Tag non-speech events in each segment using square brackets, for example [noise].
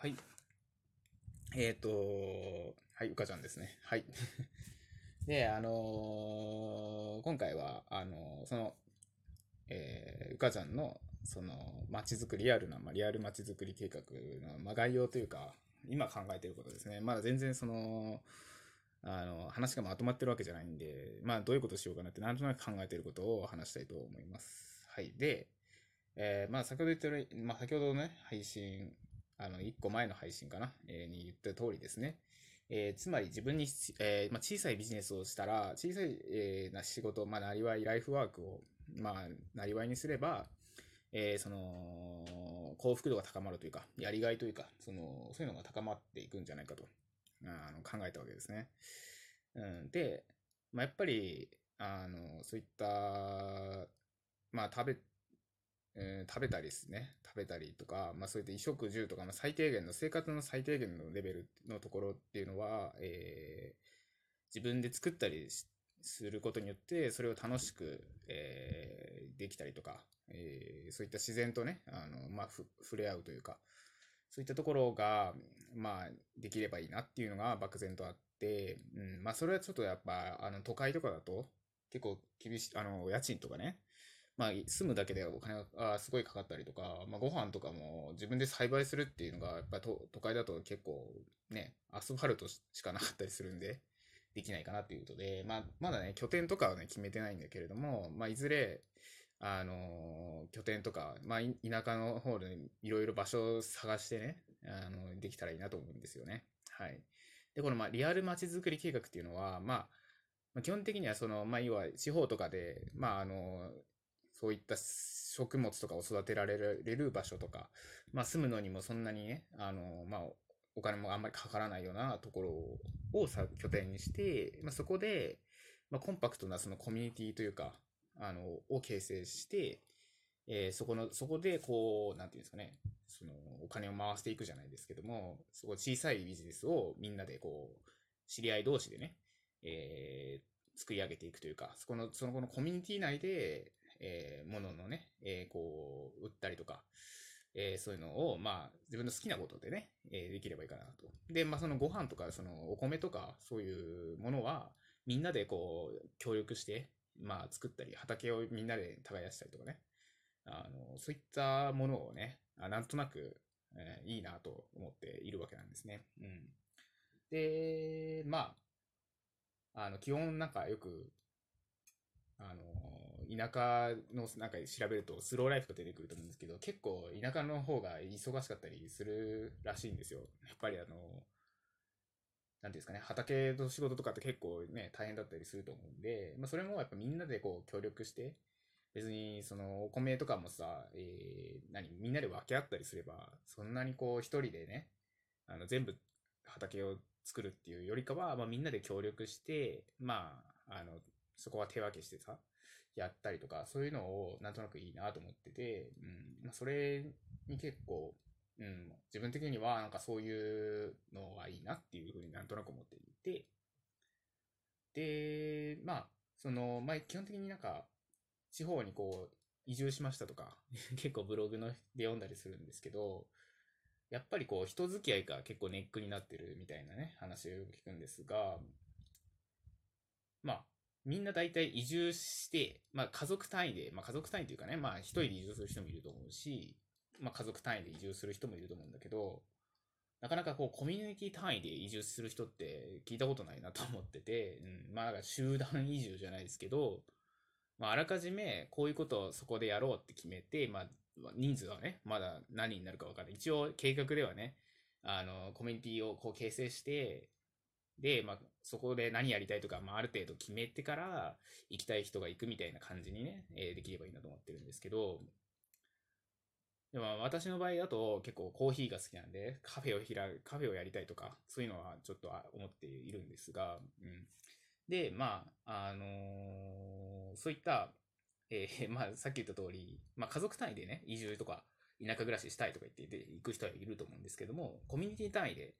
はい。えっ、と、はい、うかちゃんですね。はい。[laughs] で、あのー今回は、あのーその、えーうかちゃんの、その、街づくり、リアルな、まあ、リアル街づくり計画の、まあ、概要というか、今考えていることですね。まだ全然その、あの、話がまとまってるわけじゃないんで、まあ、どういうことしようかなって、なんとなく考えていることを話したいと思います。はい。で、えーまあ、先ほど言ってる、まあ、先ほどのね、配信、あの、一個前の配信かな、えーに言った通りですね。えーつまり自分に、えーまあ、小さいビジネスをしたら、小さい、えーな仕事、まあ、なりわい、ライフワークを、まあ、なりわいにすれば、えーその、幸福度が高まるというか、やりがいというか、その、そういうのが高まっていくんじゃないかと、あの、考えたわけですね。うん、で、まあ、やっぱり、あの、そういった、まあ、食べ、えー食べたりですね。食べたりとか、まあそういった衣食住とか、まあ最低限の、生活の最低限のレベルのところっていうのは、えー自分で作ったりすることによって、それを楽しく、えーできたりとか、えーそういった自然とね、あの、まあふ触れ合うというか、そういったところが、まあ、できればいいなっていうのが漠然とあって、うん、まあそれはちょっとやっぱ、あの、都会とかだと、結構厳しい、あの、家賃とかね、まあ、住むだけでお金がすごいかかったりとか、まあ、ご飯とかも自分で栽培するっていうのが、やっぱ都都会だと結構ね、アスファルトしかなかったりするんで、できないかなっていうことで、まあ、まだね、拠点とかはね、決めてないんだけれども、まあ、いずれ、あの拠点とか、まあ、田舎の方でいろいろ場所を探してね、あの、できたらいいなと思うんですよね。はい。で、この、まあ、リアル街づくり計画っていうのは、まあ、まあ基本的にはその、まあ、要は地方とかで、まあ、あの、そういった食物とかを育てられる場所とか、まあ住むのにもそんなにね、あの、まあお金もあんまりかからないようなところをさ拠点にして、まあそこで、まあコンパクトなそのコミュニティというか、あの、を形成して、えーそこの、そこでこう、なんていうんですかね、そのお金を回していくじゃないですけども、そこ小さいビジネスをみんなでこう、知り合い同士でね、えー作り上げていくというか、そこの、そのこのコミュニティ内で、えー、もののね、えーこう、売ったりとか、えーそういうのを、まあ、自分の好きなことでね、えーできればいいかなと。で、まあ、そのご飯とか、そのお米とか、そういうものは、みんなでこう、協力して、まあ、作ったり、畑をみんなで耕したりとかね、あの、そういったものをね、あなんとなく、えーいいなと思っているわけなんですね。うん。で、まあ、あの、基本なんかよく、あの、田舎のなんか調べるとスローライフが出てくると思うんですけど、結構田舎の方が忙しかったりするらしいんですよ。やっぱりあの、なんていうんですかね、畑の仕事とかって結構ね、大変だったりすると思うんで、まあそれもやっぱみんなでこう協力して、別にそのお米とかもさ、えー、何、みんなで分け合ったりすれば、そんなにこう一人でね、あの全部畑を作るっていうよりかは、まあみんなで協力して、まあ、あの、そこは手分けしてさ、やったりとか、そういうのをなんとなくいいなと思ってて、うん、まあそれに結構、うん、自分的にはなんかそういうのはいいなっていうふうになんとなく思っていて、で、まあ、その、まあ基本的になんか、地方にこう、移住しましたとか、[laughs] 結構ブログので読んだりするんですけど、やっぱりこう、人付き合いが結構ネックになってるみたいなね、話をよく聞くんですが、まあ、みんな大体移住して、まあ家族単位で、まあ家族単位というかね、まあ一人で移住する人もいると思うし、まあ家族単位で移住する人もいると思うんだけど、なかなかこうコミュニティ単位で移住する人って聞いたことないなと思ってて、うん、まあなんか集団移住じゃないですけど、まああらかじめこういうことをそこでやろうって決めて、まあ人数はね、まだ何になるかわからない。一応計画ではね、あの、コミュニティをこう形成して、で、まあ、そこで何やりたいとか、まあ、ある程度決めてから、行きたい人が行くみたいな感じにね、えーできればいいなと思ってるんですけど、でも私の場合だと結構コーヒーが好きなんで、カフェを開く、カフェをやりたいとか、そういうのはちょっと思っているんですが、うん。で、まあ、あのーそういった、えー [laughs] まあ、さっき言った通り、まあ、家族単位でね、移住とか、田舎暮らししたいとか言ってで行く人はいると思うんですけども、コミュニティ単位で、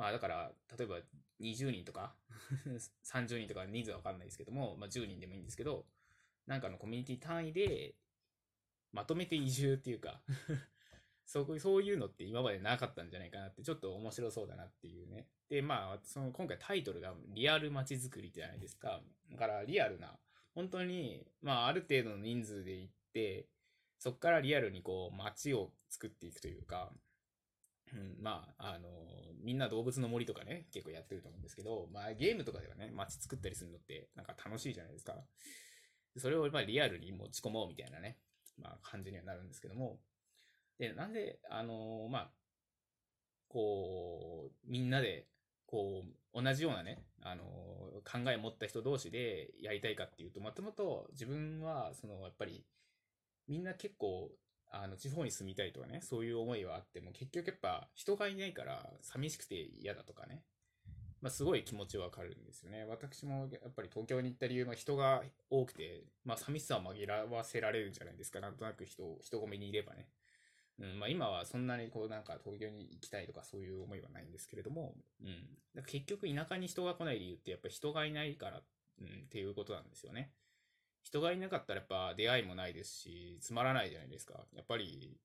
まあだから、例えば20人とか、[laughs] 30人とか人数はわかんないですけども、まあ10人でもいいんですけど、なんかのコミュニティ単位で、まとめて移住っていうか [laughs] そうそういうのって今までなかったんじゃないかなって、ちょっと面白そうだなっていうね。で、まあ、その今回タイトルがリアル街づくりじゃないですか。だからリアルな、本当に、まあ、ある程度の人数で行って、そこからリアルにこう街を作っていくというか、うん、まあ、あの、みんな動物の森とかね、結構やってると思うんですけど、まあゲームとかではね、街作ったりするのってなんか楽しいじゃないですか。それをまあリアルに持ち込もうみたいなね、まあ感じにはなるんですけども、で、なんで、あのまあ、こう、みんなで、こう、同じようなね、あの考え持った人同士でやりたいかっていうと、もともと自分は、その、やっぱり、みんな結構、あの、地方に住みたいとかね、そういう思いはあっても、結局やっぱ人がいないから寂しくて嫌だとかね、まあ、すごい気持ちわかるんですよね。私もやっぱり東京に行った理由は人が多くて、まあ、寂しさを紛らわせられるんじゃないですか。なんとなく人、人混みにいればね。うん、まあ、今はそんなにこうなんか東京に行きたいとかそういう思いはないんですけれども、うん。だ結局田舎に人が来ない理由ってやっぱり人がいないから、うん、っていうことなんですよね。人がいなかったらやっぱ出会いもないですし、つまらないじゃないですか。やっぱり、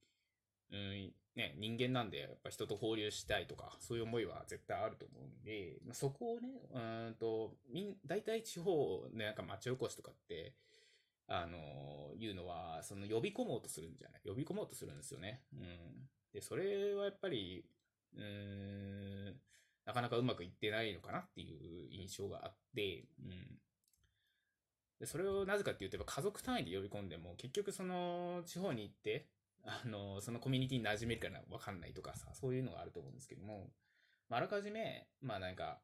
うん、ね、人間なんで、やっぱ人と交流したいとか、そういう思いは絶対あると思うんで、ま、そこをね、うんと、みん、大体地方ね、なんか町おこしとかって、あの、いうのは、その呼び込もうとするんじゃない？呼び込もうとするんですよね。うん。で、それはやっぱり、うん、なかなかうまくいってないのかなっていう印象があって、うん。で、それをなぜかっていうと、家族単位で呼び込んでも、結局その地方に行って、あの、そのコミュニティに馴染めるからわかんないとかさ、そういうのがあると思うんですけども、まあ、あらかじめ、まあなんか、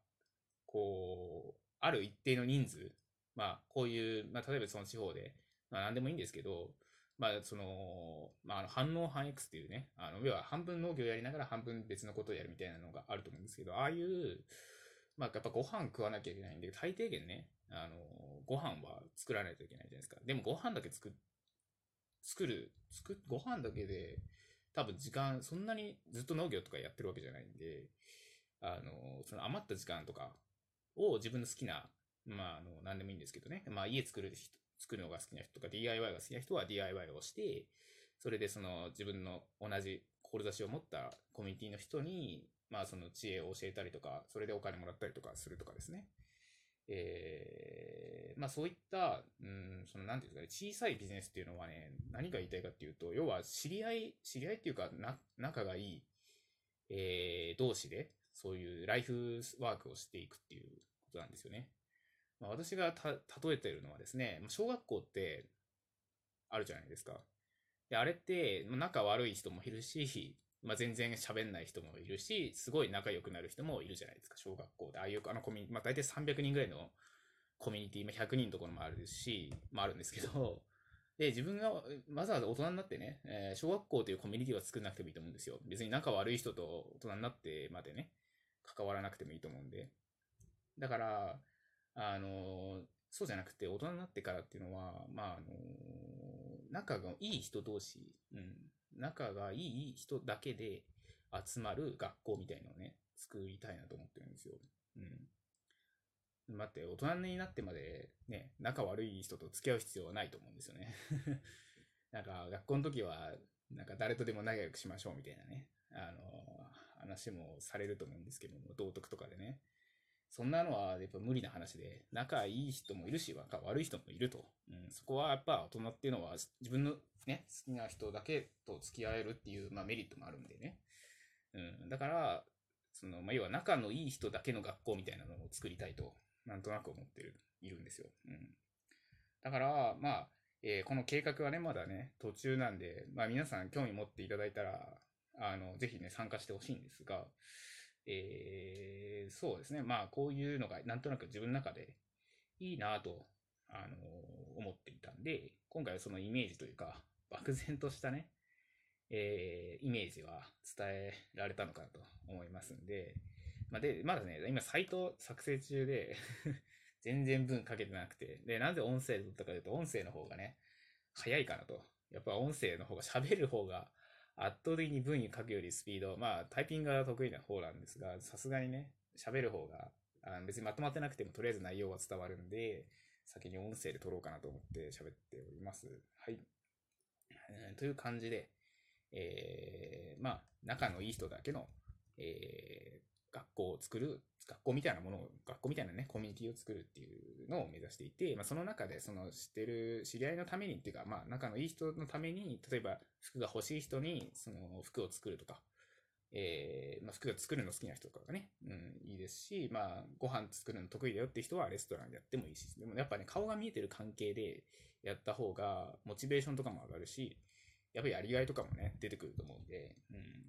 こう、ある一定の人数、まあこういう、まあ例えばその地方で、まあ何でもいいんですけど、まあその、まああの反応反 X っていうね、あの、要は半分農業やりながら半分別のことをやるみたいなのがあると思うんですけど、ああいう、まあやっぱご飯食わなきゃいけないんで、最低限ね、あの、ご飯は作らないといけないじゃないですか。でもご飯だけ作、作る、作、ご飯だけで、多分時間、そんなにずっと農業とかやってるわけじゃないんで、あの、その余った時間とかを自分の好きな、まあ、あの、何でもいいんですけどね。まあ、家作る人、作るのが好きな人とか DIY が好きな人は DIY をして、それでその自分の同じ志を持ったコミュニティの人に、まあその知恵を教えたりとか、それでお金もらったりとかするとかですね。えー、まあそういった、うん、そのなんていうんですかね、小さいビジネスっていうのはね、何が言いたいかっていうと、要は知り合い、知り合いっていうか、な、仲がいい、えー、同士で、そういうライフワークをしていくっていうことなんですよね。まあ、私がた、例えてるのはですね、小学校ってあるじゃないですか。で、あれって、仲悪い人もいるし、まあ、全然喋んない人もいるし、すごい仲良くなる人もいるじゃないですか、小学校で。ああいうあのコミュニティ、まあ、大体300人ぐらいのコミュニティ、まあ、100人のところもあるし、まあ、あるんですけど、で、自分がわざわざ大人になってね、えー、小学校というコミュニティは作んなくてもいいと思うんですよ。別に仲悪い人と大人になってまでね、関わらなくてもいいと思うんで。だから、あのー、そうじゃなくて、大人になってからっていうのは、まあ、あの、仲がいい人同士、うん、仲がいい人だけで集まる学校みたいのをね、作りたいなと思ってるんですよ。うん。待って、大人になってまでね、仲悪い人と付き合う必要はないと思うんですよね。[laughs] なんか、学校の時は、なんか誰とでも仲良くしましょうみたいなね、あの、話もされると思うんですけども、道徳とかでね。そんなのはやっぱ無理な話で、仲いい人もいるし、悪い人もいると。うん、そこはやっぱ大人っていうのは自分のね、好きな人だけと付き合えるっていう、まあ、メリットもあるんでね。うん、だから、その、まあ、要は仲のいい人だけの学校みたいなのを作りたいと、なんとなく思ってる、いるんですよ。うん。だから、まあ、えー、この計画はね、まだね、途中なんで、まあ皆さん興味持っていただいたら、あの、ぜひね、参加してほしいんですが、えー、そうですね。まあ、こういうのがなんとなく自分の中でいいなと、あの思っていたんで、今回はそのイメージというか、漠然としたね、えー、イメージは伝えられたのかなと思いますんで、まあ、で、まだね、今サイト作成中で [laughs] 全然文かけてなくて、で、なぜ音声で撮ったかというと、音声の方がね、早いかなと。やっぱ音声の方が喋る方が圧倒的に文に書くよりスピード、まあタイピングが得意な方なんですが、さすがにね、喋る方があ別にまとまってなくてもとりあえず内容は伝わるんで、先に音声で撮ろうかなと思って喋っております。はい。えー、という感じで、えー、まあ、仲のいい人だけの、えー、学校を作る、学校みたいなものを、学校みたいなね、コミュニティを作るっていうのを目指していて、まあ、その中で、その知ってる、知り合いのためにっていうか、まあ、仲のいい人のために、例えば、服が欲しい人に、その服を作るとか、えー、まあ、服が作るの好きな人とかがね、うん、いいですし、まあ、ご飯作るの得意だよって人はレストランでやってもいいし、でもやっぱね、顔が見えてる関係でやった方が、モチベーションとかも上がるし、やっぱりやりがいとかもね、出てくると思うんで、うん。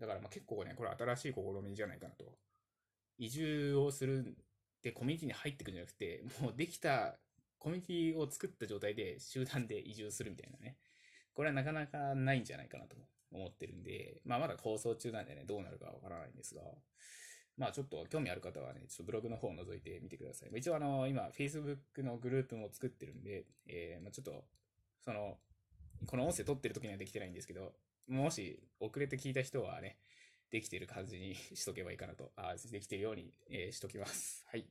だからまあ結構ね、これ新しい試みじゃないかなと。移住をするってコミュニティに入ってくんじゃなくて、もうできたコミュニティを作った状態で集団で移住するみたいなね。これはなかなかないんじゃないかなと思ってるんで、まあまだ構想中なんでね、どうなるかわからないんですが、まあちょっと興味ある方はね、ちょっとブログの方を覗いてみてください。一応あの、今、Facebook のグループも作ってるんで、えー、まあちょっと、その、この音声撮ってる時にはできてないんですけど、もし遅れて聞いた人はね、できてる感じに [laughs] しとけばいいかなと、あできてるように、えー、しときます。[laughs] はい。という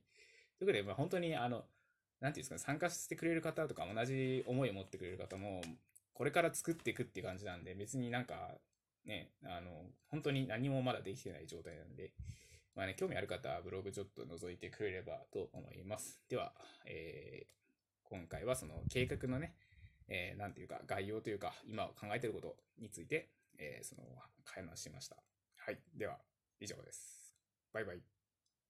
ことで、まあ、本当に、あの、なんていうんですかね、参加してくれる方とか同じ思いを持ってくれる方も、これから作っていくっていう感じなんで、別になんか、ね、あの、本当に何もまだできてない状態なんで、まあね、興味ある方はブログちょっと覗いてくれればと思います。では、えー、今回はその計画のね、えー、なんていうか、概要というか、今考えていることについて、えー、その、話しました。はい。では、以上です。バイバイ。